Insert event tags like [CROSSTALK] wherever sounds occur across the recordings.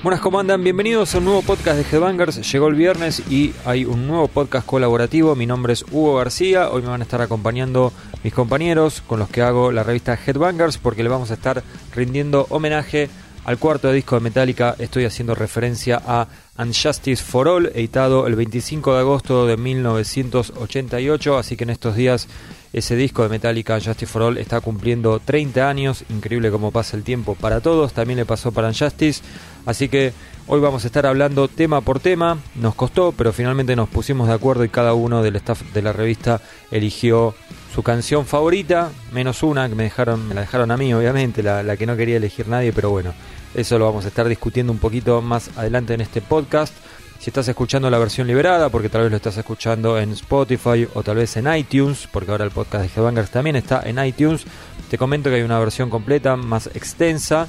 Buenas, ¿cómo andan? Bienvenidos a un nuevo podcast de Headbangers. Llegó el viernes y hay un nuevo podcast colaborativo. Mi nombre es Hugo García. Hoy me van a estar acompañando mis compañeros con los que hago la revista Headbangers porque le vamos a estar rindiendo homenaje al cuarto disco de Metallica. Estoy haciendo referencia a Unjustice for All, editado el 25 de agosto de 1988. Así que en estos días ese disco de Metallica, Unjustice for All, está cumpliendo 30 años. Increíble cómo pasa el tiempo para todos. También le pasó para Unjustice. Así que hoy vamos a estar hablando tema por tema. Nos costó, pero finalmente nos pusimos de acuerdo y cada uno del staff de la revista eligió su canción favorita, menos una que me dejaron, me la dejaron a mí, obviamente, la, la que no quería elegir nadie, pero bueno, eso lo vamos a estar discutiendo un poquito más adelante en este podcast. Si estás escuchando la versión liberada, porque tal vez lo estás escuchando en Spotify o tal vez en iTunes, porque ahora el podcast de Headbangers también está en iTunes, te comento que hay una versión completa, más extensa,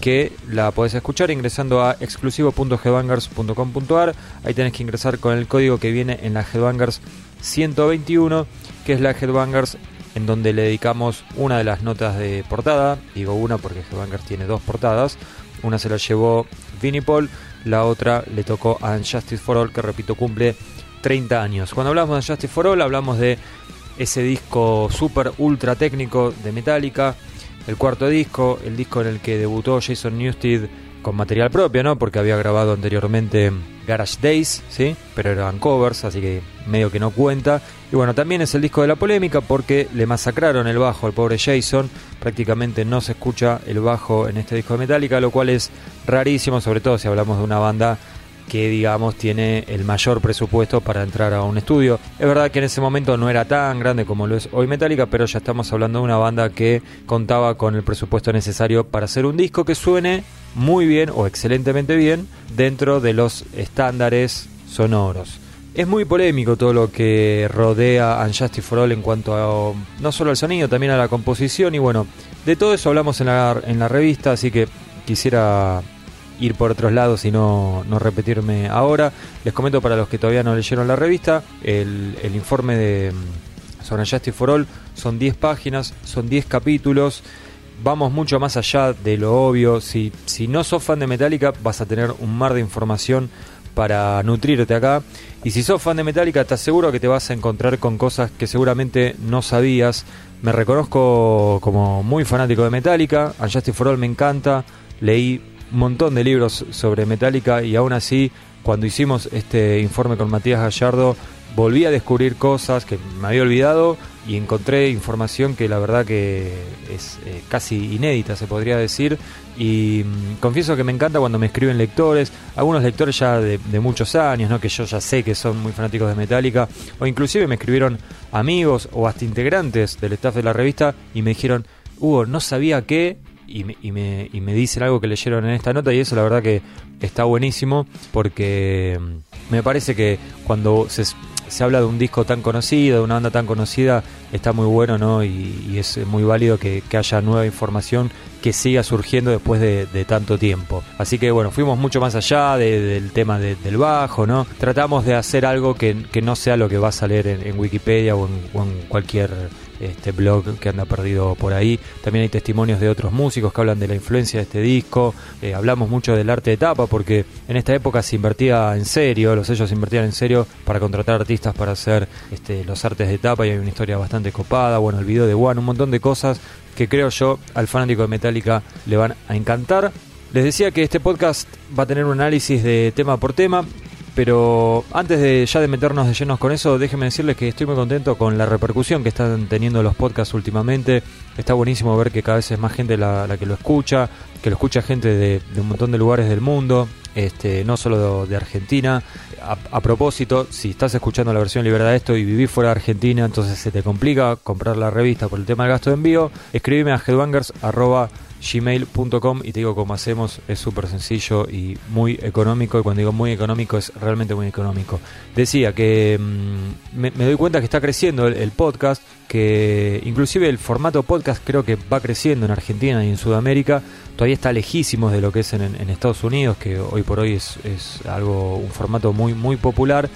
que la podés escuchar ingresando a exclusivo.headbangers.com.ar. Ahí tenés que ingresar con el código que viene en la Headbangers 121, que es la Headbangers en donde le dedicamos una de las notas de portada. Digo una porque Headbangers tiene dos portadas. Una se la llevó Vinnie Paul, la otra le tocó a Justice for All, que repito cumple 30 años. Cuando hablamos de Justice for All, hablamos de ese disco super ultra técnico de Metallica el cuarto disco, el disco en el que debutó Jason Newsted con material propio, ¿no? Porque había grabado anteriormente Garage Days, ¿sí? Pero eran covers, así que medio que no cuenta. Y bueno, también es el disco de la polémica porque le masacraron el bajo al pobre Jason. Prácticamente no se escucha el bajo en este disco de Metallica, lo cual es rarísimo, sobre todo si hablamos de una banda que digamos tiene el mayor presupuesto para entrar a un estudio. Es verdad que en ese momento no era tan grande como lo es hoy Metallica, pero ya estamos hablando de una banda que contaba con el presupuesto necesario para hacer un disco que suene muy bien o excelentemente bien dentro de los estándares sonoros. Es muy polémico todo lo que rodea a Unjustice for All en cuanto a no solo al sonido, también a la composición y bueno, de todo eso hablamos en la, en la revista, así que quisiera ir por otros lados y no, no repetirme ahora. Les comento para los que todavía no leyeron la revista, el, el informe de mm, sobre Justice for All son 10 páginas, son 10 capítulos. Vamos mucho más allá de lo obvio. Si, si no sos fan de Metallica, vas a tener un mar de información para nutrirte acá. Y si sos fan de Metallica, te aseguro que te vas a encontrar con cosas que seguramente no sabías. Me reconozco como muy fanático de Metallica. A Justice for All me encanta. Leí un montón de libros sobre Metallica y aún así, cuando hicimos este informe con Matías Gallardo, volví a descubrir cosas que me había olvidado y encontré información que la verdad que es eh, casi inédita, se podría decir. Y mm, confieso que me encanta cuando me escriben lectores, algunos lectores ya de, de, muchos años, ¿no? que yo ya sé que son muy fanáticos de Metallica, o inclusive me escribieron amigos o hasta integrantes del staff de la revista y me dijeron, Hugo, no sabía que y me, y, me, y me dicen algo que leyeron en esta nota y eso la verdad que está buenísimo porque mm, me parece que cuando se, se habla de un disco tan conocido, de una banda tan conocida, está muy bueno ¿no? y, es muy válido que, que, haya nueva información que siga surgiendo después de, tanto tiempo. Así que bueno, fuimos mucho más allá de, del tema del bajo, ¿no? Tratamos de hacer algo que, que, no sea lo que va a salir en, Wikipedia o en cualquier este blog que anda perdido por ahí. También hay testimonios de otros músicos que hablan de la influencia de este disco. Eh, hablamos mucho del arte de tapa porque en esta época se invertía en serio, los sellos invertían en serio para contratar artistas para hacer este, los artes de tapa y hay una historia bastante copada. Bueno, el video de One, un montón de cosas que creo yo al fanático de Metallica le van a encantar. Les decía que este podcast va a tener un análisis de tema por tema. Pero antes de ya de meternos de llenos con eso, déjenme decirles que estoy muy contento con la repercusión que están teniendo los podcasts últimamente. Está buenísimo ver que cada vez es más gente la, la que lo escucha, que lo escucha gente de, de, un montón de lugares del mundo, este, no solo de, Argentina. A, propósito, si estás escuchando la versión liberada de esto y vivís fuera de Argentina, entonces se te complica comprar la revista por el tema del gasto de envío, escríbeme a headbangers gmail.com y te digo cómo hacemos, es súper sencillo y muy económico, y cuando digo muy económico es realmente muy económico. Decía que mmm, me, doy cuenta que está creciendo el, podcast, que inclusive el formato podcast creo que va creciendo en Argentina y en Sudamérica, todavía está lejísimo de lo que es en, Estados Unidos, que hoy por hoy es, algo, un formato muy, muy popular.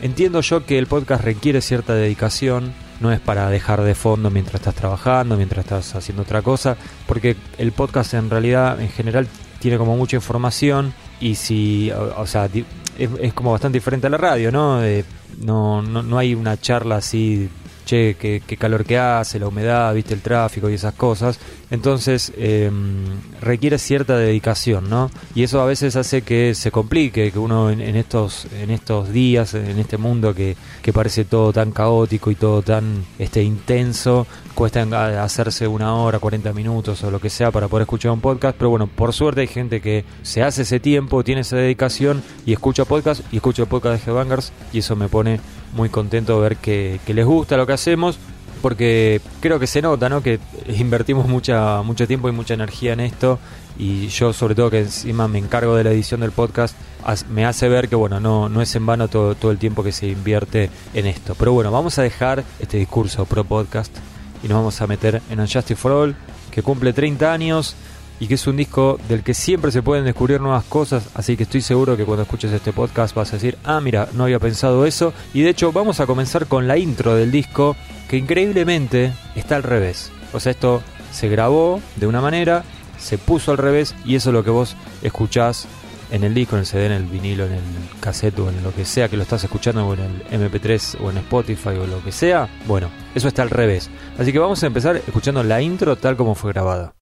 Entiendo yo que el podcast requiere cierta dedicación, no es para dejar de fondo mientras estás trabajando, mientras estás haciendo otra cosa, porque el podcast en realidad en general tiene como mucha información y si, o, sea, es, como bastante diferente a la radio, ¿no? no, no, no hay una charla así che, qué, calor que hace, la humedad, viste el tráfico y esas cosas. Entonces em, requiere cierta dedicación, ¿no? Y eso a veces hace que se complique, que uno en, estos, en estos días, en este mundo que, que, parece todo tan caótico y todo tan este, intenso, cuesta hacerse una hora, 40 minutos o lo que sea para poder escuchar un podcast. Pero bueno, por suerte hay gente que se hace ese tiempo, tiene esa dedicación y escucha podcast y escucha podcast de Headbangers y eso me pone muy contento de ver que, les gusta lo que hacemos porque creo que se nota, ¿no? Que invertimos mucha, mucho tiempo y mucha energía en esto y yo sobre todo que encima me encargo de la edición del podcast me hace ver que bueno no, no es en vano todo, todo el tiempo que se invierte en esto. Pero bueno, vamos a dejar este discurso pro podcast y nos vamos a meter en Unjustice for All que cumple 30 años y que es un disco del que siempre se pueden descubrir nuevas cosas, así que estoy seguro que cuando escuches este podcast vas a decir, ah, mira, no había pensado eso, y de hecho vamos a comenzar con la intro del disco, que increíblemente está al revés. O sea, esto se grabó de una manera, se puso al revés, y eso es lo que vos escuchás en el disco, en el CD, en el vinilo, en el cassette o en lo que sea que lo estás escuchando, o en el MP3 o en Spotify o lo que sea, bueno, eso está al revés. Así que vamos a empezar escuchando la intro tal como fue grabada.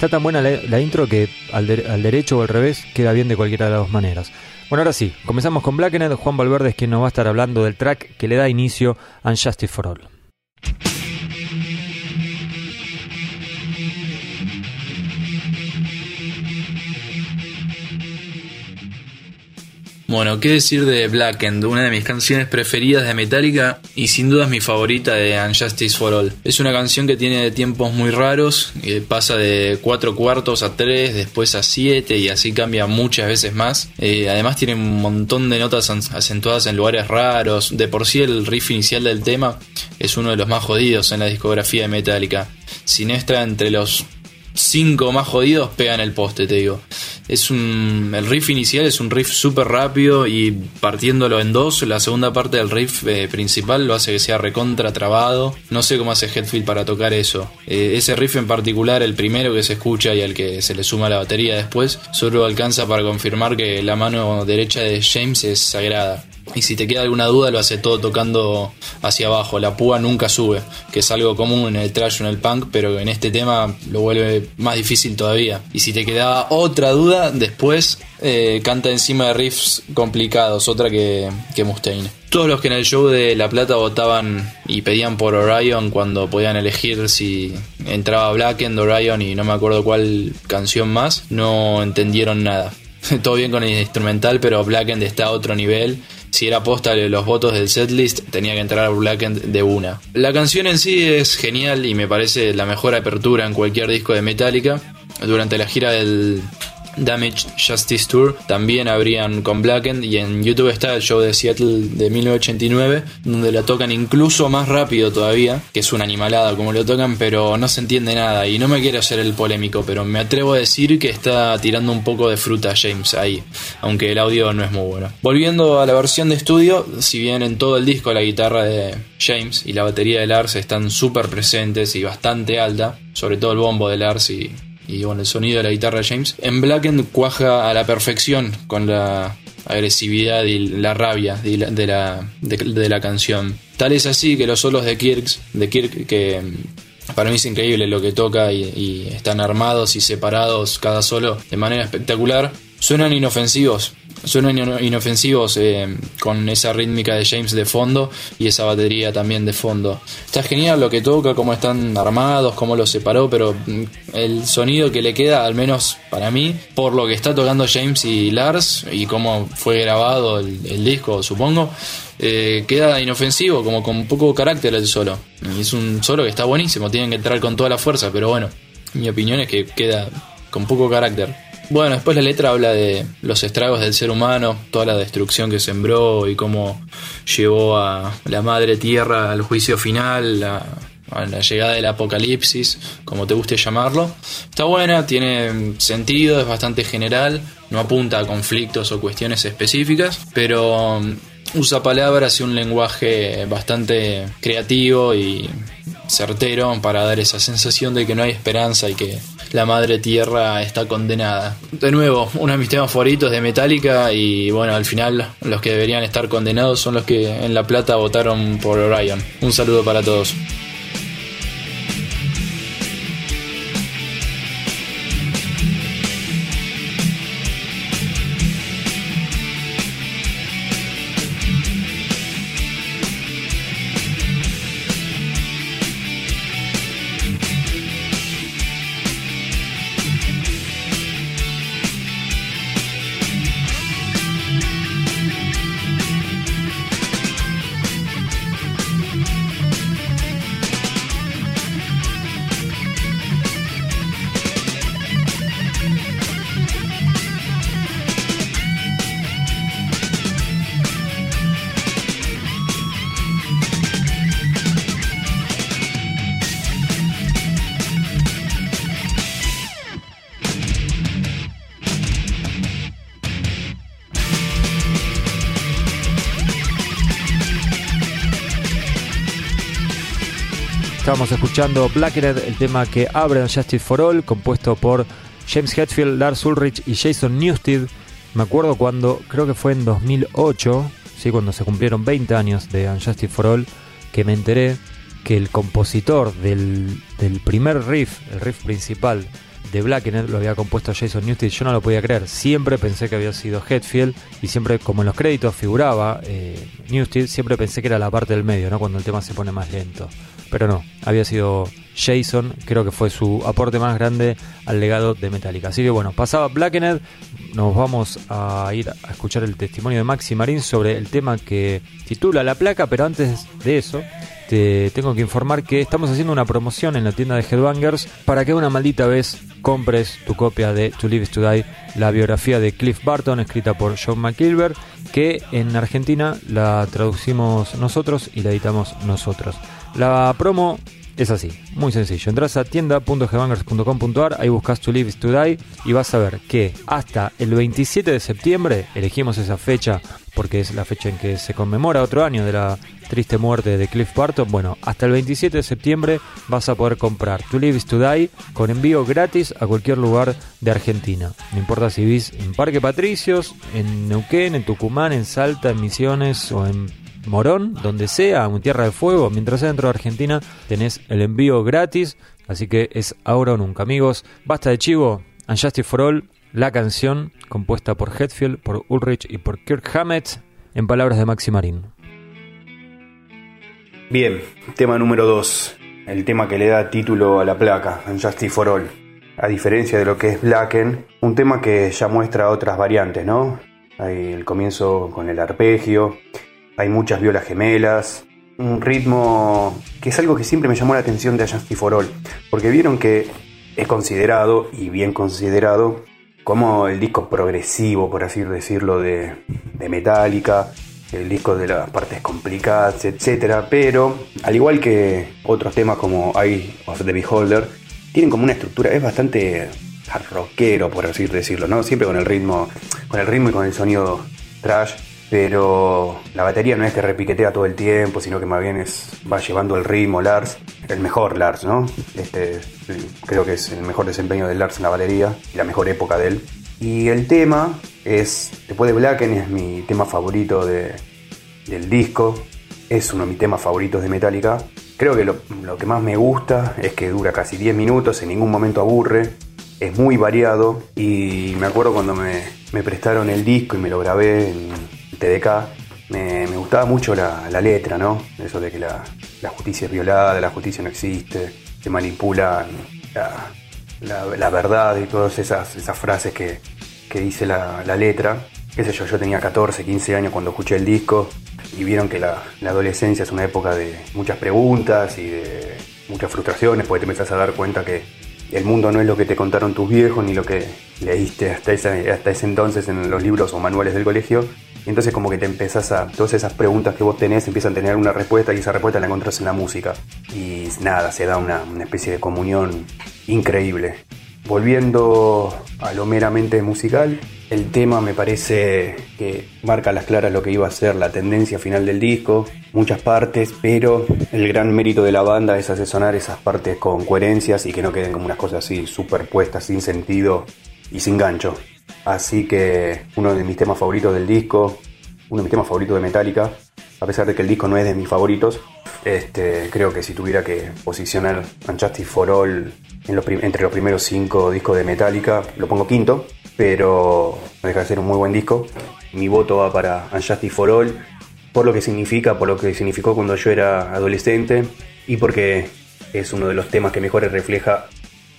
Está tan buena la, intro que al, derecho o al revés queda bien de cualquiera de las dos maneras. Bueno, ahora sí, comenzamos con Blackened. Juan Valverde es quien nos va a estar hablando del track que le da inicio a Unjustice for All. Bueno, qué decir de Blackened, una de mis canciones preferidas de Metallica y sin duda es mi favorita de Unjustice for All. Es una canción que tiene tiempos muy raros, pasa de 4 cuartos a 3, después a 7 y así cambia muchas veces más. Eh, además tiene un montón de notas acentuadas en lugares raros. De por sí el riff inicial del tema es uno de los más jodidos en la discografía de Metallica. Si no está entre los cinco más jodidos pegan el poste, te digo. Es un. El riff inicial es un riff súper rápido y partiéndolo en dos, la segunda parte del riff eh, principal lo hace que sea recontra trabado. No sé cómo hace Headfield para tocar eso. Eh, ese riff en particular, el primero que se escucha y al que se le suma la batería después, solo alcanza para confirmar que la mano derecha de James es sagrada. Y si te queda alguna duda, lo hace todo tocando hacia abajo. La púa nunca sube, que es algo común en el trash o en el punk, pero en este tema lo vuelve más difícil todavía. Y si te quedaba otra duda, después eh, canta encima de riffs complicados, otra que, que Mustaine. Todos los que en el show de La Plata votaban y pedían por Orion cuando podían elegir si entraba Black End, Orion y no me acuerdo cuál canción más, no entendieron nada. [LAUGHS] Todo bien con el instrumental, pero Black End está a otro nivel si era posta los votos del setlist, tenía que entrar Blackened de una. La canción en sí es genial y me parece la mejor apertura en cualquier disco de Metallica. Durante la gira del Damage Justice Tour. También habrían con Blackened y en YouTube está el show de Seattle de 1989 donde la tocan incluso más rápido todavía que es una animalada como lo tocan pero no se entiende nada. Y no me quiero hacer el polémico pero me atrevo a decir que está tirando un poco de fruta James ahí aunque el audio no es muy bueno. Volviendo a la versión de estudio si bien en todo el disco la guitarra de James y la batería de Lars están súper presentes y bastante alta sobre todo el bombo de Lars y y bueno, el sonido de la guitarra de James. En Blackened cuaja a la perfección con la agresividad y la rabia de la, de la, canción. Tal es así que los solos de Kirk, de Kirk que para mí es increíble lo que toca y están armados y separados cada solo de manera espectacular, suenan inofensivos suenan inofensivos eh, con esa rítmica de James de fondo y esa batería también de fondo. Está genial lo que toca, cómo están armados, cómo los separó, pero mm, el sonido que le queda, al menos para mí, por lo que está tocando James y Lars y cómo fue grabado el, disco, supongo, eh, queda inofensivo, como con poco carácter el solo. Y es un solo que está buenísimo, tienen que entrar con toda la fuerza, pero bueno, mi opinión es que queda con poco carácter. Bueno, después la letra habla de los estragos del ser humano, toda la destrucción que sembró y cómo llevó a la madre tierra al juicio final, a, la llegada del apocalipsis, como te guste llamarlo. Está buena, tiene sentido, es bastante general, no apunta a conflictos o cuestiones específicas, pero usa palabras y un lenguaje bastante creativo y certero para dar esa sensación de que no hay esperanza y que la madre tierra está condenada. De nuevo, uno de mis temas favoritos de Metallica y bueno, al final los que deberían estar condenados son los que en La Plata votaron por Orion. Un saludo para todos. Estamos escuchando Blackened, el tema que abre Justice for All, compuesto por James Hetfield, Lars Ulrich y Jason Newsted. Me acuerdo cuando, creo que fue en 2008, ¿sí? cuando se cumplieron 20 años de Unjustice for All, que me enteré que el compositor del, del primer riff, el riff principal de Blackened, lo había compuesto Jason Newsted. Yo no lo podía creer, siempre pensé que había sido Hetfield y siempre, como en los créditos figuraba eh, Newsted, siempre pensé que era la parte del medio, ¿no? cuando el tema se pone más lento pero no, había sido Jason, creo que fue su aporte más grande al legado de Metallica. Así que bueno, pasaba Blackened, nos vamos a ir a escuchar el testimonio de Maxi Marín sobre el tema que titula La placa, pero antes de eso te tengo que informar que estamos haciendo una promoción en la tienda de Headbangers para que una maldita vez compres tu copia de To Live to Die, la biografía de Cliff Barton escrita por John McKilber, que en Argentina la traducimos nosotros y la editamos nosotros. La promo es así, muy sencillo. Entras a tienda.gbangers.com.ar, ahí buscas To Live to y vas a ver que hasta el 27 de septiembre, elegimos esa fecha porque es la fecha en que se conmemora otro año de la triste muerte de Cliff Barton. Bueno, hasta el 27 de septiembre vas a poder comprar To Live to Die con envío gratis a cualquier lugar de Argentina. No importa si vivís en Parque Patricios, en Neuquén, en Tucumán, en Salta, en Misiones o en Morón, donde sea, en Tierra de Fuego, mientras sea dentro de Argentina, tenés el envío gratis, así que es ahora o nunca. Amigos, basta de chivo, Unjustice for All, la canción compuesta por Hetfield, por Ulrich y por Kirk Hammett, en palabras de Maxi Marín. Bien, tema número 2, el tema que le da título a la placa, Unjustice for All. A diferencia de lo que es Blacken, un tema que ya muestra otras variantes, ¿no? Hay el comienzo con el arpegio, hay muchas violas gemelas, un ritmo que es algo que siempre me llamó la atención de Justice for All, porque vieron que es considerado, y bien considerado, como el disco progresivo, por así decirlo, de, de Metallica, el disco de las partes complicadas, etc. Pero, al igual que otros temas como Eye of the Beholder, tienen como una estructura, es bastante rockero, por así decirlo, ¿no? Siempre con el ritmo, con el ritmo y con el sonido trash pero la batería no es que repiquetea todo el tiempo, sino que más bien es, va llevando el ritmo Lars, el mejor Lars, ¿no? Este, creo que es el mejor desempeño de Lars en la batería y la mejor época de él. Y el tema es, después de Blacken, es mi tema favorito de, del disco, es uno de mis temas favoritos de Metallica. Creo que lo, lo que más me gusta es que dura casi 10 minutos, en ningún momento aburre, es muy variado y me acuerdo cuando me, me prestaron el disco y me lo grabé en TDK, me, gustaba mucho la, letra, ¿no? Eso de que la, justicia es violada, la justicia no existe, se manipulan la, verdad y todas esas, esas frases que, dice la, letra. Qué sé yo, yo tenía 14, 15 años cuando escuché el disco y vieron que la, adolescencia es una época de muchas preguntas y de muchas frustraciones, porque te empezás a dar cuenta que el mundo no es lo que te contaron tus viejos ni lo que leíste hasta ese, hasta ese entonces en los libros o manuales del colegio. Entonces como que te empezás a... Todas esas preguntas que vos tenés empiezan a tener una respuesta y esa respuesta la encontrás en la música. Y nada, se da una, una especie de comunión increíble. Volviendo a lo meramente musical, el tema me parece que marca las claras lo que iba a ser la tendencia final del disco, muchas partes, pero el gran mérito de la banda es asesorar esas partes con coherencias y que no queden como unas cosas así superpuestas, sin sentido y sin gancho. Así que uno de mis temas favoritos del disco, uno de mis temas favoritos de Metallica, a pesar de que el disco no es de mis favoritos, este, creo que si tuviera que posicionar Unjustice for All entre los primeros cinco discos de Metallica, lo pongo quinto, pero no deja de ser un muy buen disco. Mi voto va para Unjustice for All, por lo que significa, por lo que significó cuando yo era adolescente y porque es uno de los temas que mejor refleja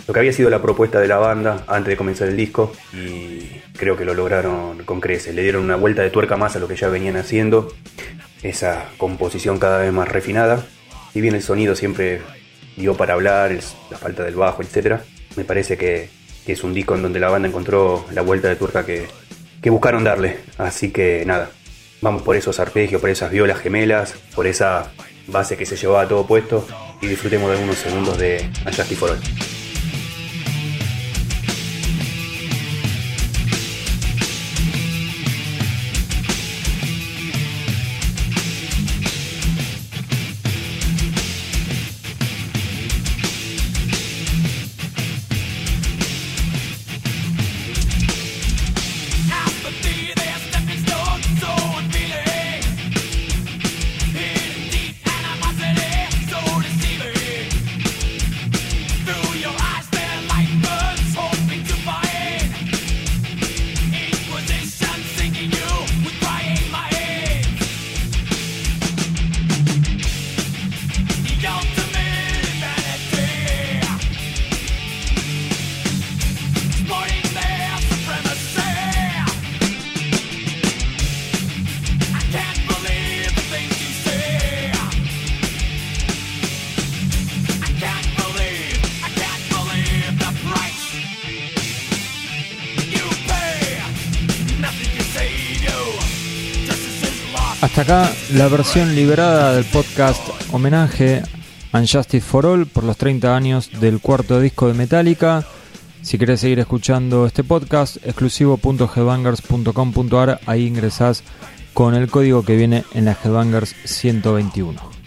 lo que había sido la propuesta de la banda antes de comenzar el disco y creo que lo lograron con creces. Le dieron una vuelta de tuerca más a lo que ya venían haciendo, esa composición cada vez más refinada. Y bien el sonido siempre dio para hablar, la falta del bajo, etc. Me parece que, es un disco en donde la banda encontró la vuelta de tuerca que, que buscaron darle. Así que nada, vamos por esos arpegios, por esas violas gemelas, por esa base que se llevaba todo puesto y disfrutemos de algunos segundos de Unjustice for All. Hasta acá la versión liberada del podcast homenaje Unjustice for All por los 30 años del cuarto disco de Metallica. Si querés seguir escuchando este podcast, exclusivo.headbangers.com.ar, ahí ingresás con el código que viene en la Headbangers 121.